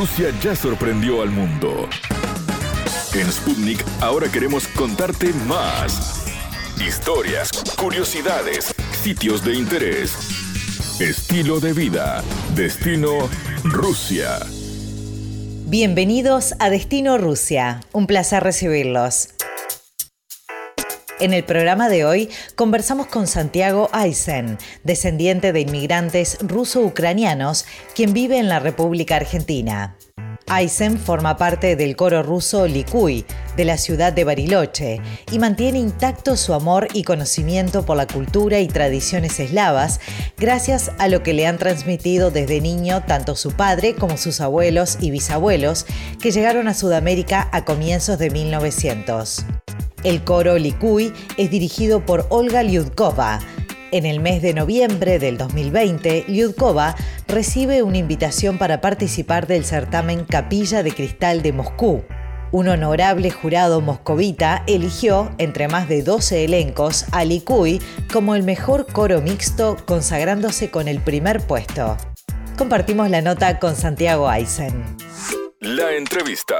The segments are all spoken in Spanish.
Rusia ya sorprendió al mundo. En Sputnik ahora queremos contarte más. Historias, curiosidades, sitios de interés, estilo de vida, destino Rusia. Bienvenidos a Destino Rusia. Un placer recibirlos. En el programa de hoy conversamos con Santiago Aysen, descendiente de inmigrantes ruso-ucranianos, quien vive en la República Argentina. Aysen forma parte del coro ruso Likuy, de la ciudad de Bariloche, y mantiene intacto su amor y conocimiento por la cultura y tradiciones eslavas, gracias a lo que le han transmitido desde niño tanto su padre como sus abuelos y bisabuelos, que llegaron a Sudamérica a comienzos de 1900. El coro Likuy es dirigido por Olga Lyudkova. En el mes de noviembre del 2020, Lyudkova recibe una invitación para participar del certamen Capilla de Cristal de Moscú. Un honorable jurado moscovita eligió, entre más de 12 elencos, a Likuy como el mejor coro mixto, consagrándose con el primer puesto. Compartimos la nota con Santiago Aysen. La entrevista.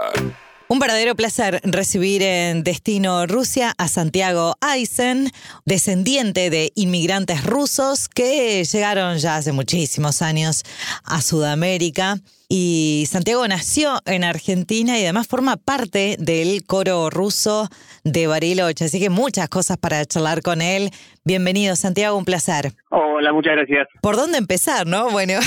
Un verdadero placer recibir en Destino Rusia a Santiago Aysen, descendiente de inmigrantes rusos que llegaron ya hace muchísimos años a Sudamérica. Y Santiago nació en Argentina y además forma parte del coro ruso de Bariloche. Así que muchas cosas para charlar con él. Bienvenido, Santiago, un placer. Hola, muchas gracias. ¿Por dónde empezar, no? Bueno,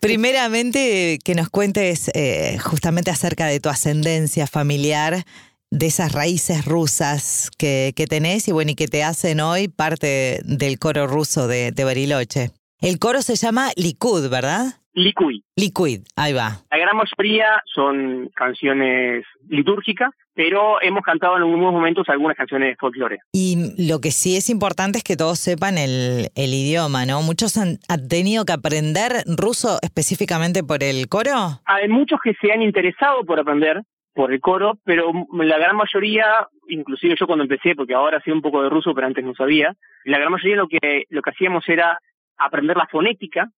primeramente que nos cuentes eh, justamente acerca de tu ascendencia familiar, de esas raíces rusas que, que, tenés y bueno, y que te hacen hoy parte del coro ruso de, de Bariloche. El coro se llama Likud, ¿verdad? Liquid. Liquid, ahí va. La gran mayoría son canciones litúrgicas, pero hemos cantado en algunos momentos algunas canciones de folclore. Y lo que sí es importante es que todos sepan el, el idioma, ¿no? Muchos han, han, tenido que aprender ruso específicamente por el coro. Hay muchos que se han interesado por aprender por el coro, pero la gran mayoría, inclusive yo cuando empecé, porque ahora sé un poco de ruso, pero antes no sabía, la gran mayoría lo que, lo que hacíamos era aprender la fonética.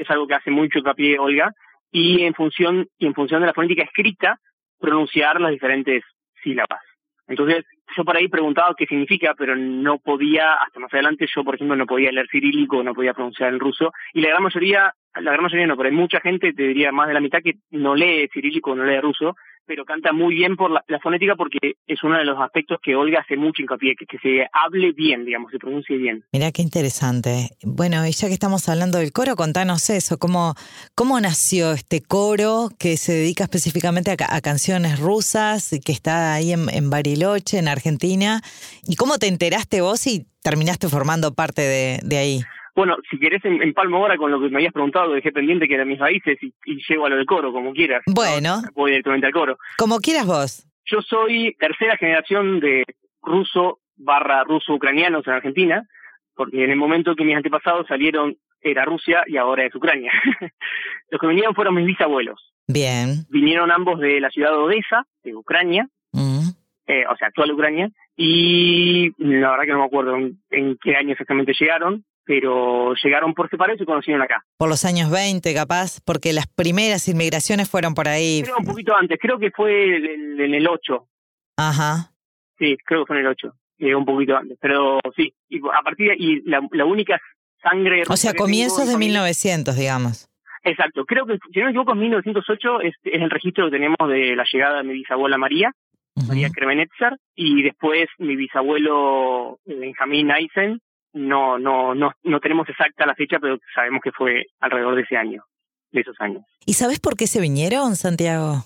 Es algo que hace mucho hincapié Olga, y en función, y en función de la fonética escrita, pronunciar las diferentes sílabas. Entonces, yo por ahí preguntaba qué significa, pero no podía, hasta más adelante, yo por ejemplo no podía leer cirílico, no podía pronunciar el ruso, y la gran mayoría, la gran mayoría no, pero hay mucha gente, te diría más de la mitad, que no lee cirílico, no lee ruso, pero canta muy bien por la, la, fonética porque es uno de los aspectos que Olga hace mucho hincapié, que, que se hable bien, digamos, se pronuncie bien. Mira qué interesante. Bueno, y ya que estamos hablando del coro, contanos eso, cómo, cómo nació este coro que se dedica específicamente a, a canciones rusas, que está ahí en, en, Bariloche, en Argentina, y cómo te enteraste vos y terminaste formando parte de, de ahí. Bueno, si querés en, en, palmo ahora con lo que me habías preguntado, dejé pendiente que eran mis raíces y, y llego a lo del coro, como quieras. Bueno. ¿no? Voy directamente al coro. Como quieras vos. Yo soy tercera generación de ruso barra ruso-ucranianos en Argentina, porque en el momento que mis antepasados salieron era Rusia y ahora es Ucrania. Los que vinieron fueron mis bisabuelos. Bien. Vinieron ambos de la ciudad de Odessa, de Ucrania, mm. eh, o sea, actual Ucrania, y la verdad que no me acuerdo en, en qué año exactamente llegaron, pero llegaron por separado y se conocieron acá. Por los años 20, capaz, porque las primeras inmigraciones fueron por ahí. Creo un poquito antes, creo que fue en, en el 8. Ajá. Sí, creo que fue en el 8, eh, un poquito antes, pero sí, y a partir de y la, la única sangre... O sea, comienzos de 1900, digamos. Exacto, creo que, si no me equivoco, en 1908 es, es el registro que tenemos de la llegada de mi bisabuela María, uh -huh. María Kremenetzer, y después mi bisabuelo Benjamín Eisen, no, no, no, no tenemos exacta la fecha, pero sabemos que fue alrededor de ese año, de esos años. ¿Y sabes por qué se vinieron, Santiago?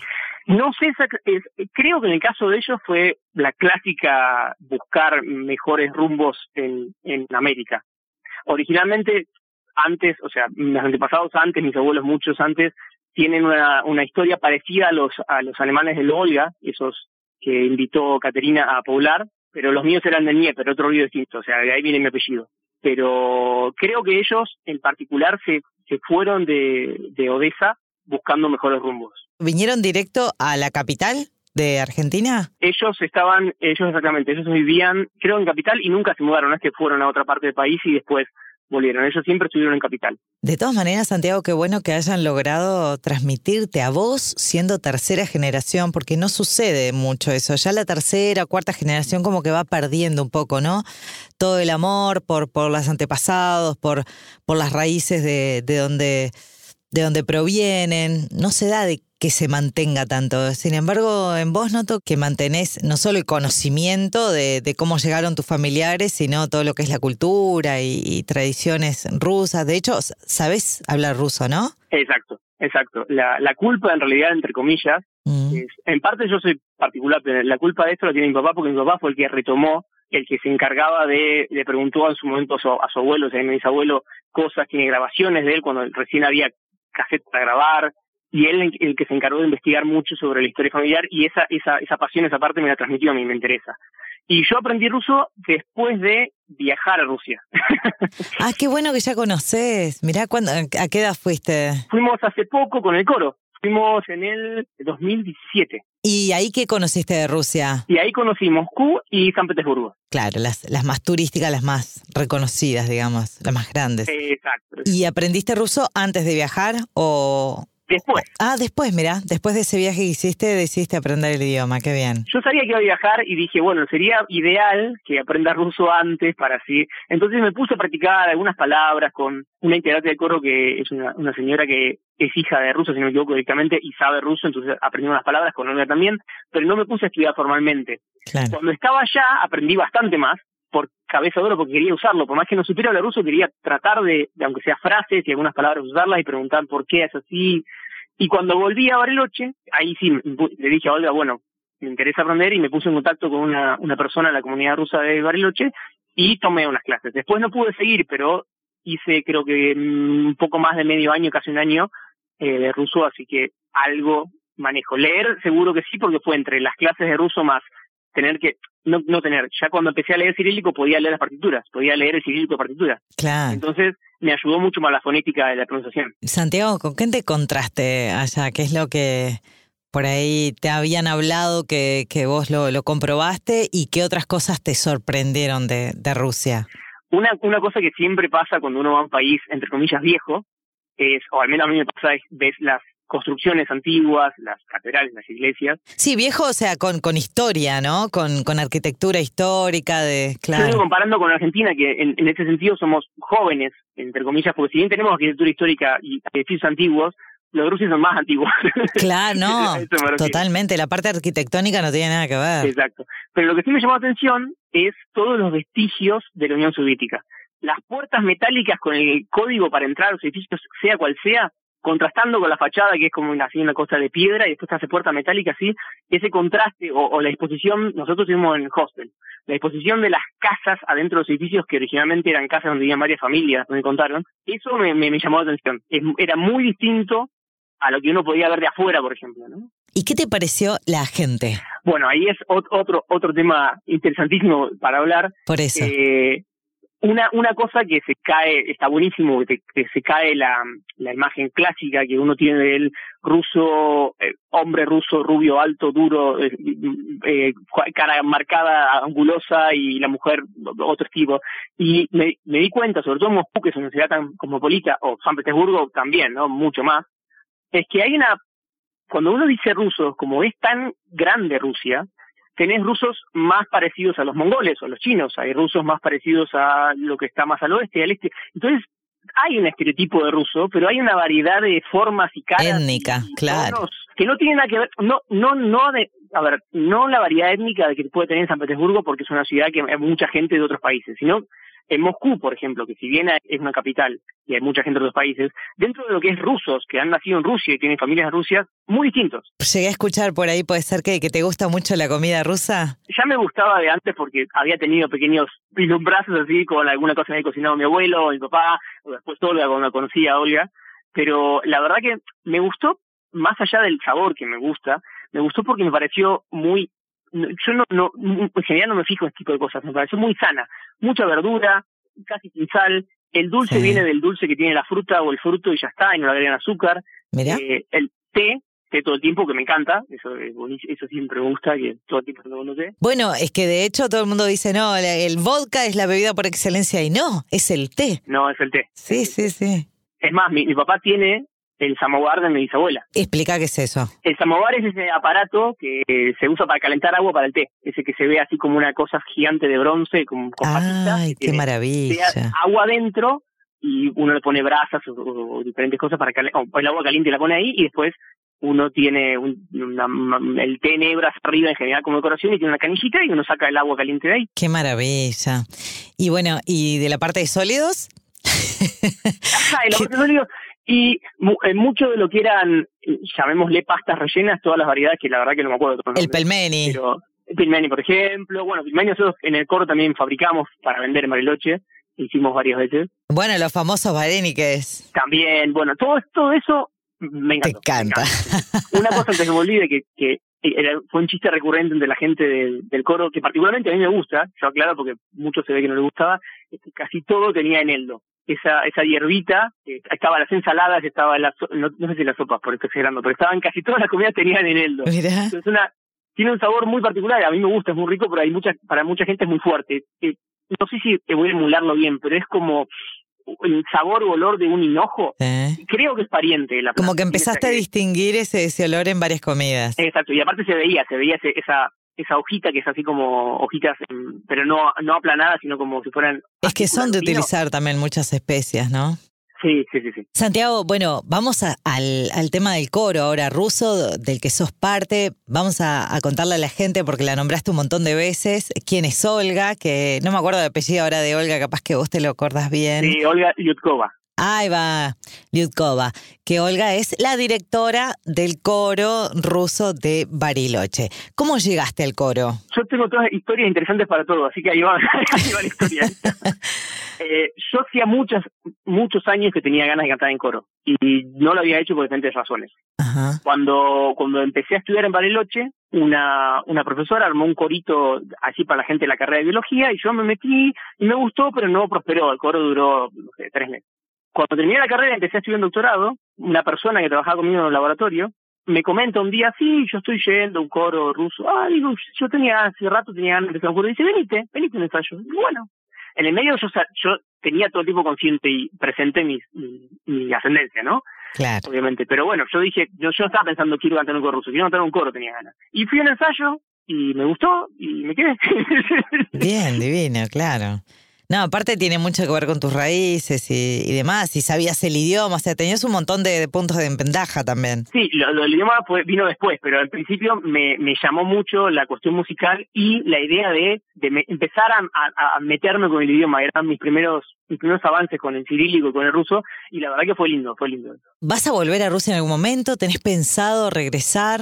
No sé, creo que en el caso de ellos fue la clásica buscar mejores rumbos en, en América. Originalmente, antes, o sea, mis antepasados antes, mis abuelos muchos antes, tienen una, una historia parecida a los, a los alemanes del Olga, esos que invitó Caterina a poblar, pero los míos eran de Nieper, otro río distinto, o sea, de ahí viene mi apellido. Pero creo que ellos en particular se, se fueron de, de Odessa buscando mejores rumbos. ¿Vinieron directo a la capital de Argentina? Ellos estaban, ellos exactamente, ellos vivían, creo en capital y nunca se mudaron, no es que fueron a otra parte del país y después volvieron. Ellos siempre estuvieron en capital. De todas maneras, Santiago, qué bueno que hayan logrado transmitirte a vos siendo tercera generación, porque no sucede mucho eso. Ya la tercera cuarta generación como que va perdiendo un poco, ¿no? Todo el amor por, por los antepasados, por, por las raíces de, de donde de donde provienen, no se da de que se mantenga tanto. Sin embargo, en vos noto que mantenés no solo el conocimiento de, cómo llegaron tus familiares, sino todo lo que es la cultura y, tradiciones rusas. De hecho, sabés hablar ruso, ¿no? Exacto, exacto. La, la culpa, en realidad, entre comillas, mm. es, en parte yo soy particular, pero la culpa de esto la tiene mi papá, porque mi papá fue el que retomó el que se encargaba de, le preguntó en su momento a su, a su abuelo, o sea, a mi bisabuelo, cosas, tiene grabaciones de él cuando recién había cassette para grabar, y él el que se encargó de investigar mucho sobre la historia familiar y esa, esa, esa pasión, esa parte me la transmitió a mí, me interesa. Y yo aprendí ruso después de viajar a Rusia. ah, qué bueno que ya conoces. Mirá, ¿cuándo, ¿a qué edad fuiste? Fuimos hace poco con el coro. Fuimos en el 2017. ¿Y ahí qué conociste de Rusia? Y ahí conocí Moscú y San Petersburgo. Claro, las, las más turísticas, las más reconocidas, digamos, las más grandes. Exacto. ¿Y aprendiste ruso antes de viajar o, Después. Ah, después, mira, después de ese viaje que hiciste, decidiste aprender el idioma, qué bien. Yo sabía que iba a viajar y dije, bueno, sería ideal que aprenda ruso antes para así. Entonces me puse a practicar algunas palabras con una integrante de coro que es una, una señora que es hija de ruso, si no me equivoco directamente, y sabe ruso, entonces aprendí unas palabras con ella también, pero no me puse a estudiar formalmente. Cuando estaba allá aprendí bastante más, por cabeza duro porque quería usarlo, por más que no supiera hablar ruso, quería tratar de, de, aunque sea frases y algunas palabras, usarlas y preguntar por qué es así, y cuando volví a Bariloche, ahí sí le dije a Olga, bueno, me interesa aprender y me puse en contacto con una, una persona en la comunidad rusa de Bariloche y tomé unas clases. Después no pude seguir, pero hice creo que un poco más de medio año, casi un año eh, de ruso, así que algo manejo. Leer seguro que sí, porque fue entre las clases de ruso más tener que, no, no tener, ya cuando empecé a leer cirílico podía leer las partituras, podía leer el cirílico de partituras. Claro. Entonces me ayudó mucho más la fonética de la pronunciación. Santiago, ¿con qué te contraste allá? ¿Qué es lo que por ahí te habían hablado que, que vos lo, lo comprobaste y qué otras cosas te sorprendieron de, de Rusia? Una, una cosa que siempre pasa cuando uno va a un país, entre comillas, viejo, es, o al menos a mí me pasa, es ves las construcciones antiguas, las catedrales, las iglesias. Sí, viejo, o sea, con, con historia, ¿no? Con, con arquitectura histórica de... Claro. Yo estoy comparando con Argentina, que en, en ese sentido somos jóvenes, entre comillas, porque si bien tenemos arquitectura histórica y edificios antiguos, los rusos son más antiguos. Claro, no, totalmente. La parte arquitectónica no tiene nada que ver. Exacto. Pero lo que sí me llamó la atención es todos los vestigios de la Unión Soviética. Las puertas metálicas con el código para entrar a los edificios, sea cual sea, contrastando con la fachada que es como una, así una cosa de piedra y después hace puerta metálica así, ese contraste o, la disposición, nosotros estuvimos en el hostel, la disposición de las casas adentro de los edificios que originalmente eran casas donde vivían varias familias, me contaron, eso me, me, llamó la atención. era muy distinto a lo que uno podía ver de afuera, por ejemplo, ¿no? ¿Y qué te pareció la gente? Bueno, ahí es otro otro tema interesantísimo para hablar. Por eso. Eh, una, una cosa que se cae, está buenísimo, que, se cae la, la imagen clásica que uno tiene del ruso, eh, hombre ruso, rubio, alto, duro, eh, eh, cara marcada, angulosa y la mujer otro tipo. Y me, me di cuenta, sobre todo en Moscú, que es una ciudad tan cosmopolita, o San Petersburgo también, ¿no? Mucho más, es que hay una, cuando uno dice ruso, como es tan grande Rusia, tenés rusos más parecidos a los mongoles o a los chinos, hay rusos más parecidos a lo que está más al oeste y al este. Entonces, hay un estereotipo de ruso, pero hay una variedad de formas y caras. Étnica, claro. Que no tiene nada que ver, no, no, no de, a ver, no la variedad étnica de que puede tener en San Petersburgo porque es una ciudad que hay mucha gente de otros países, sino en Moscú, por ejemplo, que si bien es una capital y hay mucha gente de otros países, dentro de lo que es rusos, que han nacido en Rusia y tienen familias en Rusia, muy distintos. Llegué a escuchar por ahí, puede ser que, que te gusta mucho la comida rusa. Ya me gustaba de antes porque había tenido pequeños brazos así con alguna cosa que había cocinado mi abuelo, mi papá, o después Olga cuando conocí a Olga, pero la verdad que me gustó, más allá del sabor que me gusta, me gustó porque me pareció muy yo no, no, en general no me fijo en este tipo de cosas, me pareció muy sana, mucha verdura, casi sin sal, el dulce viene del dulce que tiene la fruta o el fruto y ya está, y no le agregan azúcar. Eh, el té té todo el tiempo, que me encanta, eso eso siempre me gusta, que todo el tiempo no té. Bueno, es que de hecho todo el mundo dice, no, el vodka es la bebida por excelencia y no, es el té. No, es el té. Sí, sí, sí. Es más, mi, papá tiene el samovar de mi bisabuela. Explica qué es eso. El samovar es ese aparato que se usa para calentar agua para el té. Ese que se ve así como una cosa gigante de bronce con, con Ay, qué maravilla. Agua adentro y uno le pone brasas o, diferentes cosas para calentar. el agua caliente la pone ahí y después uno tiene el té negro arriba en general como decoración y tiene una canillita y uno saca el agua caliente de ahí. Qué maravilla. Y bueno, ¿y de la parte de sólidos? Ajá, de la parte de sólidos. Y eh, mucho de lo que eran, llamémosle pastas rellenas, todas las variedades que la verdad que no me acuerdo. El pelmeni. Pero, el pelmeni, por ejemplo. Bueno, pelmeni nosotros en el coro también fabricamos para vender en Bariloche. Hicimos varias veces. Bueno, los famosos es También, bueno, todo, todo eso me encanta. Te encanta. Una cosa antes que me olvide que, que era, fue un chiste recurrente entre la gente del, coro, que particularmente a mí me gusta, yo aclaro porque mucho se ve que no le gustaba, es que casi todo tenía eneldo. Esa, esa hierbita, eh, estaba las ensaladas, estaba las, no, no, sé si las sopas, por esto exagerando, pero estaban casi todas las comidas tenían eneldo. Entonces una, tiene un sabor muy particular, a mí me gusta, es muy rico, pero hay mucha, para mucha gente es muy fuerte. Eh, no sé si te voy a emularlo bien, pero es como el sabor o olor de un hinojo, creo que es pariente. La Como que empezaste a distinguir ese, ese olor en varias comidas. Exacto, y aparte se veía, se veía esa esa hojita que es así como hojitas, pero no, no aplanadas, sino como si fueran... Es que son de utilizar también muchas especias, ¿no? Sí, sí, sí, Santiago, bueno, vamos al, al, tema del coro ahora, ruso, del que sos parte. Vamos a, contarle a la gente, porque la nombraste un montón de veces, quién es Olga, que no me acuerdo de apellido ahora de Olga, capaz que vos te lo acordás bien. Sí, Olga Yutkova. Ahí va, Lyudkova, que Olga es la directora del coro ruso de Bariloche. ¿Cómo llegaste al coro? Yo tengo todas historias interesantes para todo, así que ahí va, la historia. Eh, yo hacía muchas, muchos años que tenía ganas de cantar en coro y no lo había hecho por diferentes razones. Cuando, cuando empecé a estudiar en Bariloche, una, una profesora armó un corito así para la gente de la carrera de biología y yo me metí y me gustó, pero no prosperó. El coro duró, no sé, tres meses. Cuando terminé la carrera empecé a estudiar un doctorado, una persona que trabajaba conmigo en el laboratorio me comenta un día, sí, yo estoy yendo a un coro ruso. Ah, digo, yo tenía, hace rato tenía ganas de empezar un coro. Y dice, venite, venite un ensayo. Y bueno, en el medio yo, yo tenía todo el tiempo consciente y presente mi, mi, ascendencia, ¿no? Claro. Obviamente. Pero bueno, yo dije, yo, yo estaba pensando, quiero cantar un coro ruso, quiero cantar un coro, tenía ganas. Y fui a un ensayo y me gustó y me quedé. Bien, divino, claro. No, aparte tiene mucho que ver con tus raíces y, demás, y sabías el idioma, o sea, tenías un montón de, puntos de ventaja también. Sí, lo, del idioma vino después, pero al principio me, me, llamó mucho la cuestión musical y la idea de, de empezar a, a, meterme con el idioma, eran mis primeros mis primeros avances con el cirílico y con el ruso, y la verdad que fue lindo, fue lindo. ¿Vas a volver a Rusia en algún momento? ¿Tenés pensado regresar?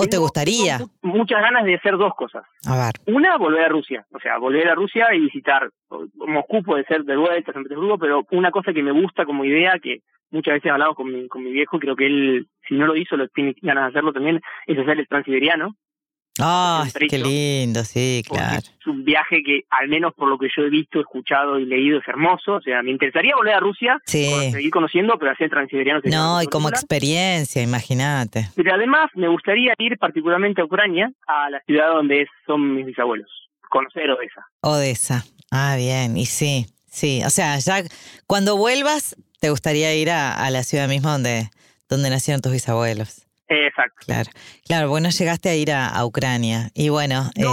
¿O te gustaría? muchas ganas de hacer dos cosas. A ver. Una, volver a Rusia. O sea, volver a Rusia y visitar Moscú, puede ser de vuelta, San Petersburgo, pero una cosa que me gusta como idea, que muchas veces hablamos con mi, con mi viejo, creo que él, si no lo hizo, lo tiene ganas de hacerlo también, es hacer el transiberiano. Ah, qué lindo, sí, claro. Es un viaje que, al menos por lo que yo he visto, escuchado y leído, es hermoso. O sea, me interesaría volver a Rusia, seguir conociendo, pero hacer transiberiano. No, y como experiencia, imagínate. Pero además me gustaría ir particularmente a Ucrania, a la ciudad donde son mis bisabuelos, conocer Odessa. Odessa, ah, bien, y sí, sí. O sea, ya cuando vuelvas, te gustaría ir a, a la ciudad misma donde, donde nacieron tus bisabuelos. Exacto. Claro, claro, bueno, llegaste a ir a, Ucrania y bueno, eh,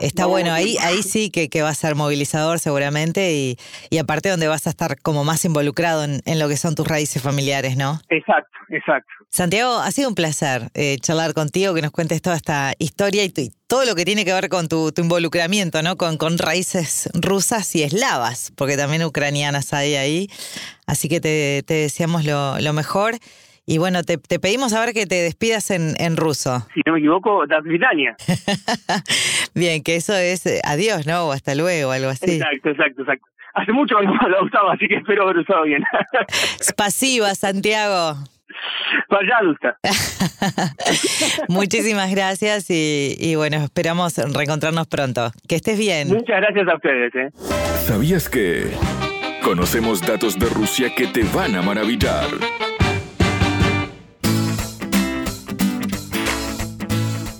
está bueno, ahí, ahí sí que, que, va a ser movilizador seguramente y, y aparte donde vas a estar como más involucrado en, en, lo que son tus raíces familiares, ¿no? Exacto, exacto. Santiago, ha sido un placer eh, charlar contigo, que nos cuentes toda esta historia y, todo lo que tiene que ver con tu, tu involucramiento, ¿no? Con, con raíces rusas y eslavas, porque también ucranianas hay ahí. Así que te, te deseamos lo, lo mejor. Y bueno, te, te pedimos a ver que te despidas en, en ruso. Si no me equivoco, das Bien, que eso es eh, adiós, ¿no? O hasta luego, algo así. Exacto, exacto, exacto. Hace mucho que no lo usaba, así que espero haber usado bien. Spasiva, Santiago. Muchísimas gracias y, y, bueno, esperamos reencontrarnos pronto. Que estés bien. Muchas gracias a ustedes. ¿eh? ¿Sabías que conocemos datos de Rusia que te van a maravillar?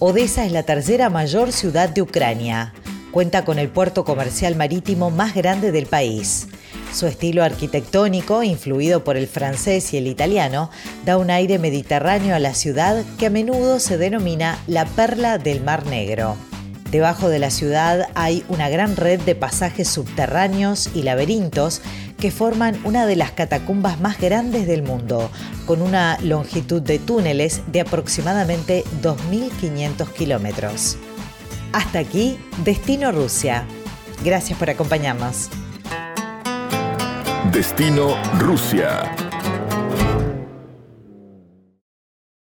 Odessa es la tercera mayor ciudad de Ucrania. Cuenta con el puerto comercial marítimo más grande del país. Su estilo arquitectónico, influido por el francés y el italiano, da un aire mediterráneo a la ciudad que a menudo se denomina la perla del Mar Negro. Debajo de la ciudad hay una gran red de pasajes subterráneos y laberintos que forman una de las catacumbas más grandes del mundo, con una longitud de túneles de aproximadamente 2.500 kilómetros. Hasta aquí, Destino Rusia. Gracias por acompañarnos. Destino Rusia.